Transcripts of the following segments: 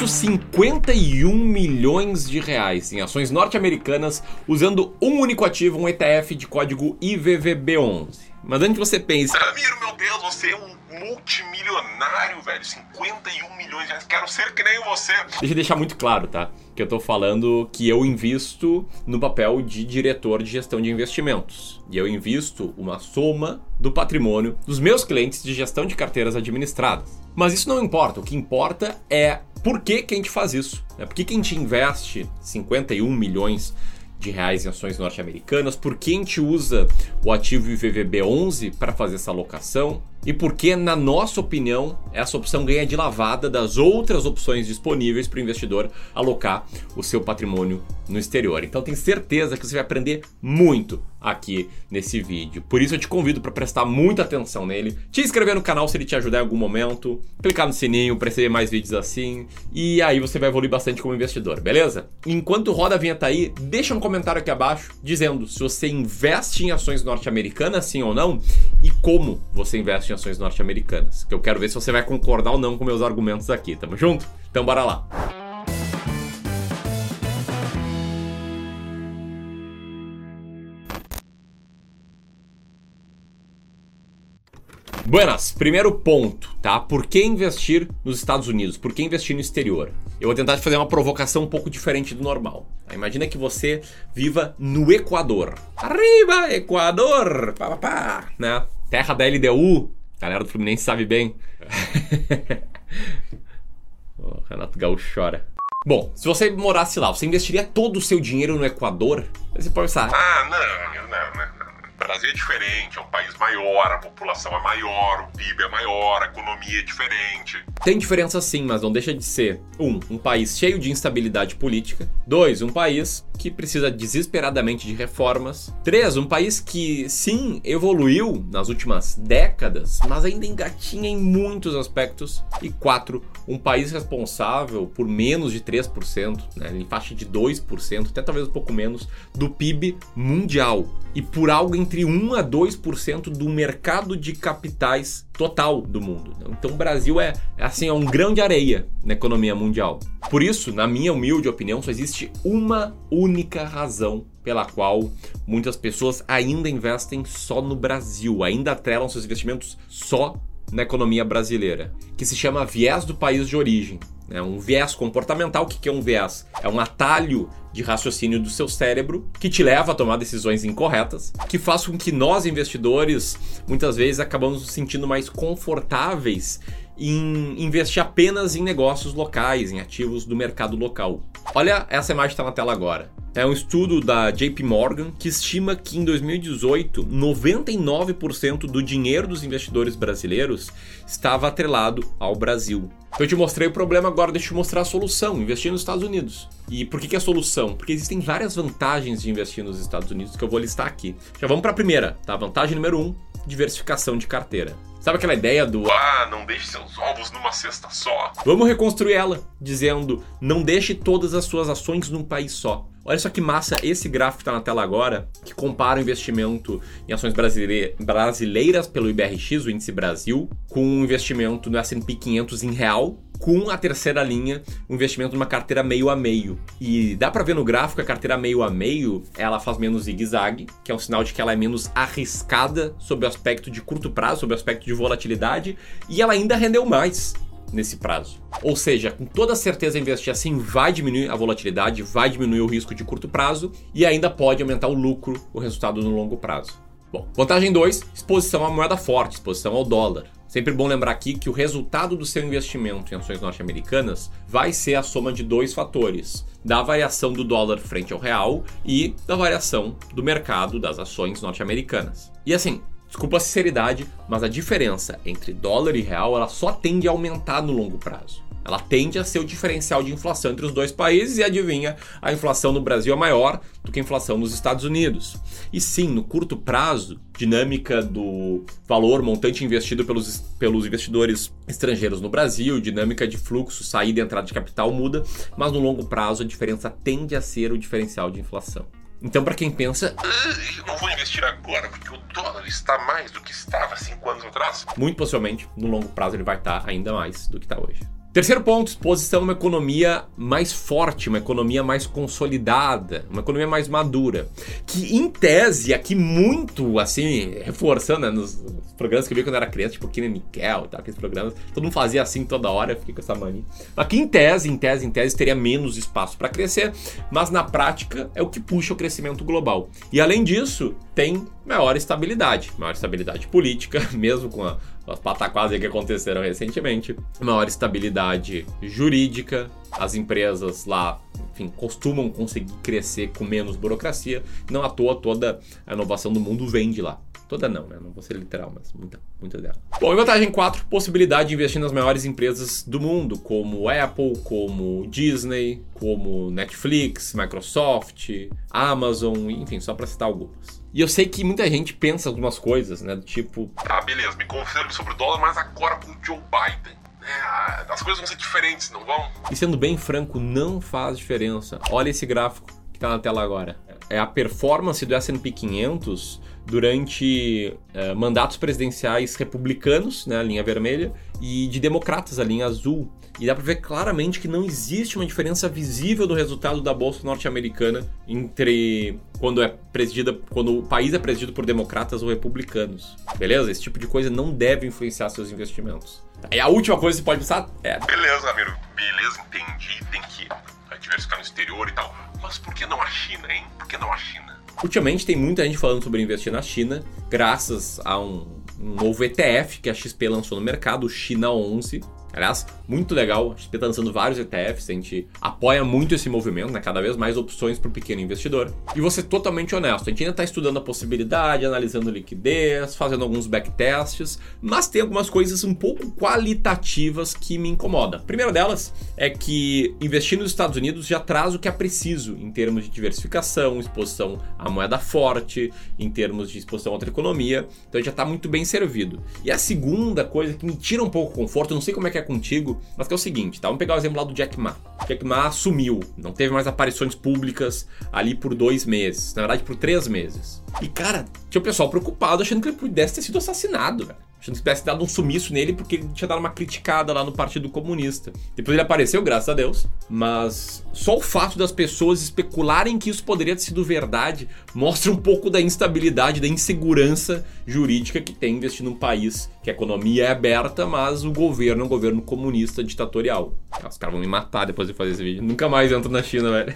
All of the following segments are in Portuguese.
Invisto 51 milhões de reais em ações norte-americanas usando um único ativo, um ETF de código IVVB11. Mas antes que você pense, Ramiro, meu Deus, você é um multimilionário, velho. 51 milhões de reais. Quero ser que nem você. Deixa eu deixar muito claro, tá? Que eu tô falando que eu invisto no papel de diretor de gestão de investimentos. E eu invisto uma soma do patrimônio dos meus clientes de gestão de carteiras administradas. Mas isso não importa. O que importa é por que, que a gente faz isso. Né? Por que, que a gente investe 51 milhões de reais em ações norte-americanas, por que a gente usa o ativo IVVB11 para fazer essa alocação e por que, na nossa opinião, essa opção ganha de lavada das outras opções disponíveis para o investidor alocar o seu patrimônio no exterior. Então, tenho certeza que você vai aprender muito aqui nesse vídeo. Por isso, eu te convido para prestar muita atenção nele, te inscrever no canal se ele te ajudar em algum momento, clicar no sininho para receber mais vídeos assim, e aí você vai evoluir bastante como investidor, beleza? Enquanto roda a vinheta aí, deixa um comentário aqui abaixo dizendo se você investe em ações norte-americanas, sim ou não, e como você investe em ações norte-americanas. Que eu quero ver se você vai concordar ou não com meus argumentos aqui. Tamo junto? Então bora lá. Buenas, primeiro ponto, tá? Por que investir nos Estados Unidos? Por que investir no exterior? Eu vou tentar fazer uma provocação um pouco diferente do normal. Tá? Imagina que você viva no Equador. Arriba, Equador! Pá, pá, pá, né? Terra da LDU. A galera do Fluminense sabe bem. o Renato Gaúcho chora. Bom, se você morasse lá, você investiria todo o seu dinheiro no Equador? Aí você pode pensar, Ah, não, não, não. não. O Brasil é diferente, é um país maior, a população é maior, o PIB é maior, a economia é diferente. Tem diferença sim, mas não deixa de ser um, um país cheio de instabilidade política. Dois, um país que precisa desesperadamente de reformas. Três, um país que sim evoluiu nas últimas décadas, mas ainda engatinha em muitos aspectos. E quatro, um país responsável por menos de 3%, né, em faixa de 2%, até talvez um pouco menos, do PIB mundial. E por algo entre 1 a 2% do mercado de capitais total do mundo. Então o Brasil é, é assim, é um grão de areia na economia mundial. Por isso, na minha humilde opinião, só existe uma única razão pela qual muitas pessoas ainda investem só no Brasil, ainda atrelam seus investimentos só na economia brasileira, que se chama viés do país de origem. É um viés comportamental. O que é um viés? É um atalho de raciocínio do seu cérebro que te leva a tomar decisões incorretas, que faz com que nós, investidores, muitas vezes acabamos nos sentindo mais confortáveis em investir apenas em negócios locais, em ativos do mercado local. Olha essa imagem que está na tela agora. É um estudo da JP Morgan que estima que em 2018, 99% do dinheiro dos investidores brasileiros estava atrelado ao Brasil. Então eu te mostrei o problema, agora deixa eu te mostrar a solução, investir nos Estados Unidos. E por que, que é a solução? Porque existem várias vantagens de investir nos Estados Unidos que eu vou listar aqui. Já vamos para a primeira, tá? Vantagem número 1, um, diversificação de carteira. Sabe aquela ideia do Ah, não deixe seus ovos numa cesta só. Vamos reconstruir ela, dizendo não deixe todas as suas ações num país só. Olha só que massa esse gráfico que está na tela agora, que compara o investimento em ações brasileiras pelo IBRX, o índice Brasil, com o investimento no S&P 500 em real, com a terceira linha, o investimento numa carteira meio a meio. E dá para ver no gráfico a carteira meio a meio, ela faz menos zigue-zague, que é um sinal de que ela é menos arriscada sob o aspecto de curto prazo, sob o aspecto de volatilidade, e ela ainda rendeu mais nesse prazo. Ou seja, com toda certeza investir assim vai diminuir a volatilidade, vai diminuir o risco de curto prazo e ainda pode aumentar o lucro, o resultado no longo prazo. Bom, vantagem 2, exposição à moeda forte, exposição ao dólar. Sempre bom lembrar aqui que o resultado do seu investimento em ações norte-americanas vai ser a soma de dois fatores: da variação do dólar frente ao real e da variação do mercado das ações norte-americanas. E assim, Desculpa a sinceridade, mas a diferença entre dólar e real ela só tende a aumentar no longo prazo. Ela tende a ser o diferencial de inflação entre os dois países e adivinha, a inflação no Brasil é maior do que a inflação nos Estados Unidos. E sim, no curto prazo, dinâmica do valor montante investido pelos, pelos investidores estrangeiros no Brasil, dinâmica de fluxo, saída e entrada de capital muda, mas no longo prazo a diferença tende a ser o diferencial de inflação. Então, para quem pensa, Eu não vou investir agora porque o dólar está mais do que estava cinco anos atrás. muito possivelmente no longo prazo ele vai estar ainda mais do que está hoje. Terceiro ponto, exposição a uma economia mais forte, uma economia mais consolidada, uma economia mais madura. Que em tese, aqui muito assim, reforçando né, nos programas que eu vi quando eu era criança, tipo Kina Nickel, tá, aqueles programas, todo mundo fazia assim toda hora, eu fiquei com essa mania. Aqui em tese, em tese, em tese, teria menos espaço para crescer, mas na prática é o que puxa o crescimento global. E além disso, tem maior estabilidade, maior estabilidade política, mesmo com a as pataquadas que aconteceram recentemente, maior estabilidade jurídica, as empresas lá, enfim, costumam conseguir crescer com menos burocracia, não à toa toda a inovação do mundo vem de lá. Toda não, né? Não vou ser literal, mas muita, muita dela. Bom, e vantagem 4, possibilidade de investir nas maiores empresas do mundo, como Apple, como Disney, como Netflix, Microsoft, Amazon, enfim, só para citar algumas. E eu sei que muita gente pensa algumas coisas, né? Do tipo. Ah, beleza, me confirme sobre o dólar, mas agora com o Joe Biden. É, as coisas vão ser diferentes, não vão? E sendo bem franco, não faz diferença. Olha esse gráfico que tá na tela agora. É a performance do S&P 500 durante uh, mandatos presidenciais republicanos, né, a linha vermelha, e de democratas, a linha azul. E dá para ver claramente que não existe uma diferença visível do resultado da bolsa norte-americana entre quando é presidida, quando o país é presidido por democratas ou republicanos. Beleza? Esse tipo de coisa não deve influenciar seus investimentos. E a última coisa que você pode pensar é. Beleza, amigo. Beleza, entendi. Tem que diversificar no exterior e tal. Mas por que não a China, hein? Por que não a China? Ultimamente tem muita gente falando sobre investir na China, graças a um, um novo ETF que a XP lançou no mercado, o China 11. Aliás, muito legal. A XP está lançando vários ETFs, a gente apoia muito esse movimento, né? Cada vez mais opções para o pequeno investidor. E ser totalmente honesto, a gente ainda está estudando a possibilidade, analisando liquidez, fazendo alguns backtests, mas tem algumas coisas um pouco qualitativas que me incomodam. A primeira delas é que investir nos Estados Unidos já traz o que é preciso em termos de diversificação, exposição à moeda forte, em termos de exposição a outra economia, então já está muito bem servido. E a segunda coisa que me tira um pouco o conforto, não sei como é que contigo, mas que é o seguinte, tá? Vamos pegar o exemplo lá do Jack Ma. Jack Ma sumiu, não teve mais aparições públicas ali por dois meses, na verdade por três meses. E cara, tinha o pessoal preocupado achando que ele pudesse ter sido assassinado, velho achando que tivesse dado um sumiço nele porque ele tinha dado uma criticada lá no Partido Comunista. Depois ele apareceu, graças a Deus, mas só o fato das pessoas especularem que isso poderia ter sido verdade mostra um pouco da instabilidade, da insegurança jurídica que tem investir num país que a economia é aberta, mas o governo é um governo comunista ditatorial. Os caras vão me matar depois de fazer esse vídeo. Nunca mais entro na China, velho.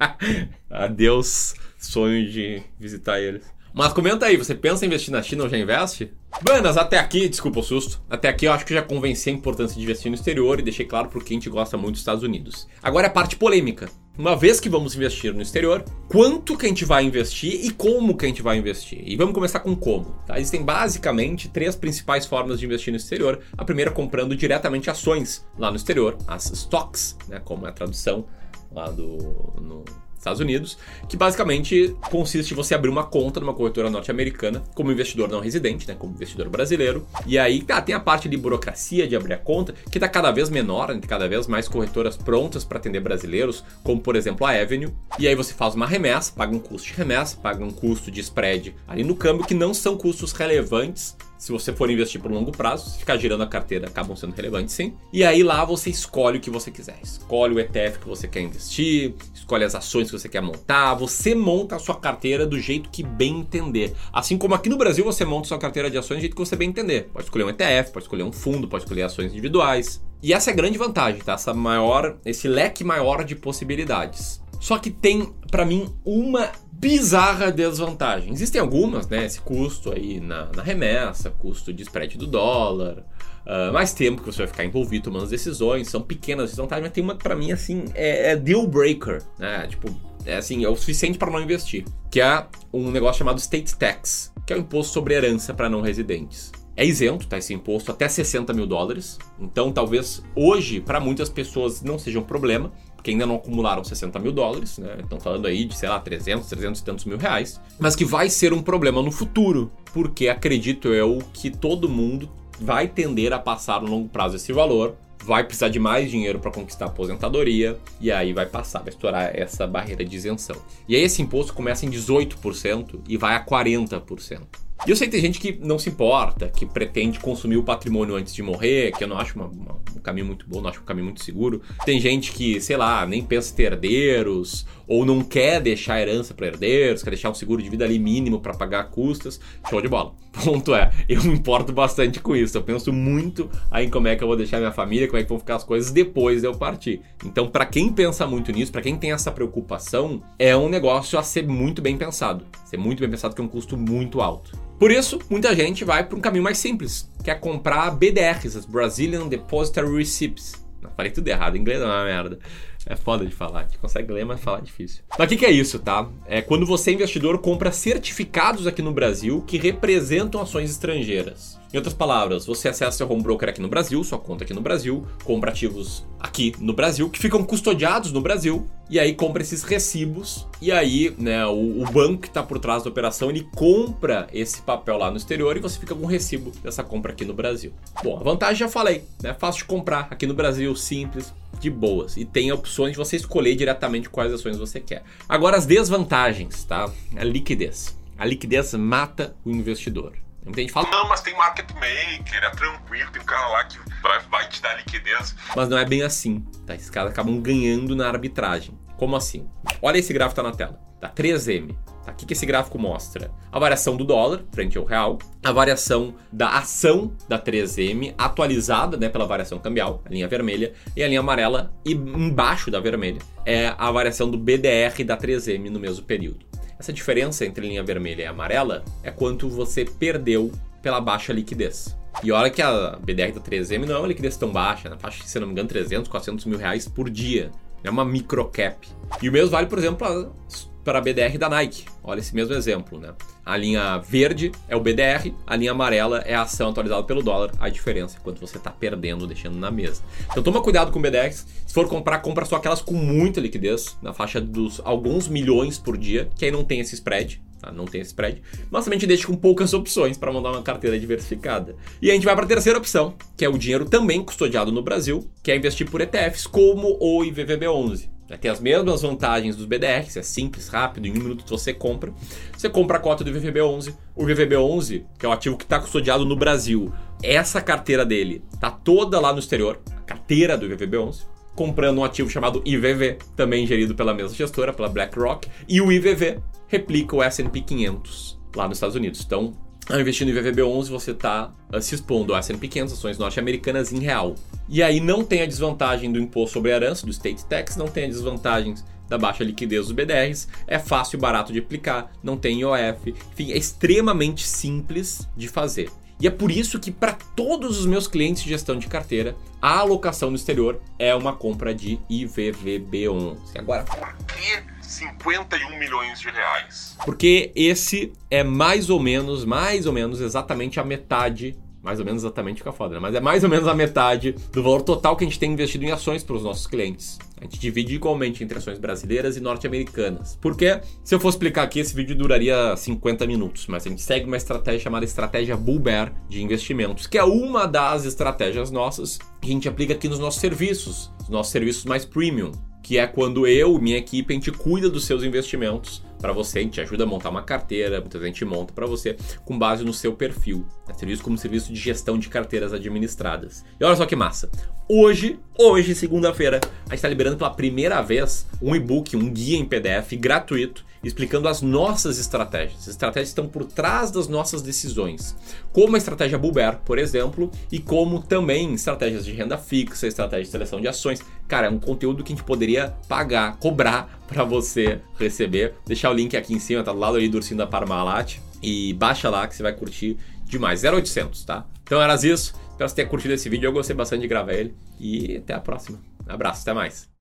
Adeus, sonho de visitar eles. Mas comenta aí, você pensa em investir na China ou já investe? Buenas, até aqui, desculpa o susto. Até aqui eu acho que já convenci a importância de investir no exterior e deixei claro porque a gente gosta muito dos Estados Unidos. Agora é a parte polêmica. Uma vez que vamos investir no exterior, quanto que a gente vai investir e como que a gente vai investir? E vamos começar com como. Tá? Existem basicamente três principais formas de investir no exterior. A primeira comprando diretamente ações lá no exterior, as stocks, né, como é a tradução lá do no Estados Unidos, que basicamente consiste em você abrir uma conta numa corretora norte-americana como investidor não residente, né, como investidor brasileiro. E aí, tá, tem a parte de burocracia de abrir a conta, que está cada vez menor, né, cada vez mais corretoras prontas para atender brasileiros, como por exemplo a Avenue. E aí você faz uma remessa, paga um custo de remessa, paga um custo de spread ali no câmbio, que não são custos relevantes se você for investir por longo prazo, se ficar girando a carteira, acabam sendo relevantes sim. E aí lá você escolhe o que você quiser. Escolhe o ETF que você quer investir, escolhe as ações que você quer montar, você monta a sua carteira do jeito que bem entender. Assim como aqui no Brasil você monta a sua carteira de ações do jeito que você bem entender. Pode escolher um ETF, pode escolher um fundo, pode escolher ações individuais. E essa é a grande vantagem, tá? Essa maior, esse leque maior de possibilidades. Só que tem, para mim, uma bizarra desvantagem. Existem algumas, né? Esse custo aí na, na remessa, custo de spread do dólar, uh, mais tempo que você vai ficar envolvido tomando as decisões, são pequenas desvantagens, mas tem uma que pra mim, assim, é, é deal breaker, né? Tipo, é assim, é o suficiente para não investir. Que é um negócio chamado State Tax, que é o imposto sobre herança para não residentes. É isento, tá? Esse imposto até 60 mil dólares. Então, talvez hoje, para muitas pessoas, não seja um problema que ainda não acumularam 60 mil dólares, né? Estão falando aí de, sei lá, 300, 300 e tantos mil reais. Mas que vai ser um problema no futuro, porque acredito eu que todo mundo vai tender a passar no longo prazo esse valor, vai precisar de mais dinheiro para conquistar a aposentadoria e aí vai passar, vai estourar essa barreira de isenção. E aí esse imposto começa em 18% e vai a 40%. E eu sei que tem gente que não se importa, que pretende consumir o patrimônio antes de morrer, que eu não acho uma, uma, um caminho muito bom, não acho um caminho muito seguro. Tem gente que, sei lá, nem pensa em ter herdeiros, ou não quer deixar herança para herdeiros, quer deixar um seguro de vida ali mínimo para pagar custas. Show de bola. Ponto é, eu me importo bastante com isso. Eu penso muito aí em como é que eu vou deixar minha família, como é que vão ficar as coisas depois de eu partir. Então, para quem pensa muito nisso, para quem tem essa preocupação, é um negócio a ser muito bem pensado. Ser muito bem pensado que é um custo muito alto. Por isso, muita gente vai para um caminho mais simples, que é comprar BDRs, as Brazilian Depositary Receipts. Não, falei tudo errado, em inglês não é uma merda. É foda de falar, gente consegue ler, mas falar é difícil. Mas o que, que, é isso, tá? É quando você, investidor, compra certificados aqui no Brasil que representam ações estrangeiras. Em outras palavras, você acessa seu home broker aqui no Brasil, sua conta aqui no Brasil, compra ativos aqui no Brasil, que ficam custodiados no Brasil, e aí compra esses recibos, e aí né, o, o banco que está por trás da operação, ele compra esse papel lá no exterior e você fica com o recibo dessa compra aqui no Brasil. Bom, a vantagem já falei, né? Fácil de comprar aqui no Brasil, simples, de boas. E tem opções de você escolher diretamente quais ações você quer. Agora as desvantagens, tá? A liquidez. A liquidez mata o investidor. Muita gente fala. Não, mas tem market maker, é tranquilo, tem um cara lá que vai, vai te dar liquidez. Mas não é bem assim, tá? Esses caras acabam ganhando na arbitragem. Como assim? Olha esse gráfico tá na tela. Tá 3M. Tá? O que, esse gráfico mostra? A variação do dólar frente ao real, a variação da ação da 3M atualizada né, pela variação cambial, a linha vermelha, e a linha amarela, e embaixo da vermelha, é a variação do BDR da 3M no mesmo período. Essa diferença entre linha vermelha e amarela é quanto você perdeu pela baixa liquidez. E olha que a BDR da 3M não é uma liquidez tão baixa, na faixa, se não me engano, 300, 400 mil reais por dia. É uma microcap. E o mesmo vale, por exemplo, para a BDR da Nike. Olha esse mesmo exemplo, né? A linha verde é o BDR, a linha amarela é a ação atualizada pelo dólar. A diferença é quanto você está perdendo, deixando na mesa. Então toma cuidado com BDRs. Se for comprar, compra só aquelas com muita liquidez, na faixa dos alguns milhões por dia, que aí não tem esse spread. Tá? Não tem esse spread, mas também te deixa com poucas opções para mandar uma carteira diversificada. E a gente vai para a terceira opção, que é o dinheiro também custodiado no Brasil, que é investir por ETFs como o IVVB11. Tem as mesmas vantagens dos BDRs, é simples, rápido, em um minuto você compra. Você compra a cota do VVB11. O VVB11, que é o ativo que está custodiado no Brasil, essa carteira dele está toda lá no exterior, a carteira do VVB11, comprando um ativo chamado IVV, também gerido pela mesma gestora, pela BlackRock, e o IVV replica o S&P 500 lá nos Estados Unidos. Então, ao investir no IVVB11, você está uh, se expondo a S&P 500, ações norte-americanas em real. E aí não tem a desvantagem do imposto sobre a herança, do State Tax, não tem a desvantagens da baixa liquidez dos BDRs, é fácil e barato de aplicar, não tem IOF, enfim, é extremamente simples de fazer. E é por isso que para todos os meus clientes de gestão de carteira, a alocação no exterior é uma compra de IVVB11. Agora, por que 51 milhões de reais? Porque esse é mais ou menos, mais ou menos exatamente a metade mais ou menos exatamente fica foda, né? Mas é mais ou menos a metade do valor total que a gente tem investido em ações para os nossos clientes. A gente divide igualmente entre ações brasileiras e norte-americanas. Porque, se eu for explicar aqui, esse vídeo duraria 50 minutos, mas a gente segue uma estratégia chamada estratégia Bull Bear de investimentos, que é uma das estratégias nossas que a gente aplica aqui nos nossos serviços, os nossos serviços mais premium, que é quando eu minha equipe a gente cuida dos seus investimentos para você, a gente ajuda a montar uma carteira, muita gente monta para você com base no seu perfil. É serviço como serviço de gestão de carteiras administradas. E olha só que massa. Hoje, hoje, segunda-feira, a gente está liberando pela primeira vez um e-book, um guia em PDF gratuito explicando as nossas estratégias. As estratégias estão por trás das nossas decisões, como a estratégia Bulber, por exemplo, e como também estratégias de renda fixa, estratégia de seleção de ações. Cara, é um conteúdo que a gente poderia pagar, cobrar para você receber. Deixar o link aqui em cima, tá do lado aí do ursinho da Parmalat. E baixa lá que você vai curtir demais. 0800, tá? Então era isso. Espero que você tenha curtido esse vídeo. Eu gostei bastante de gravar ele. E até a próxima. abraço, até mais.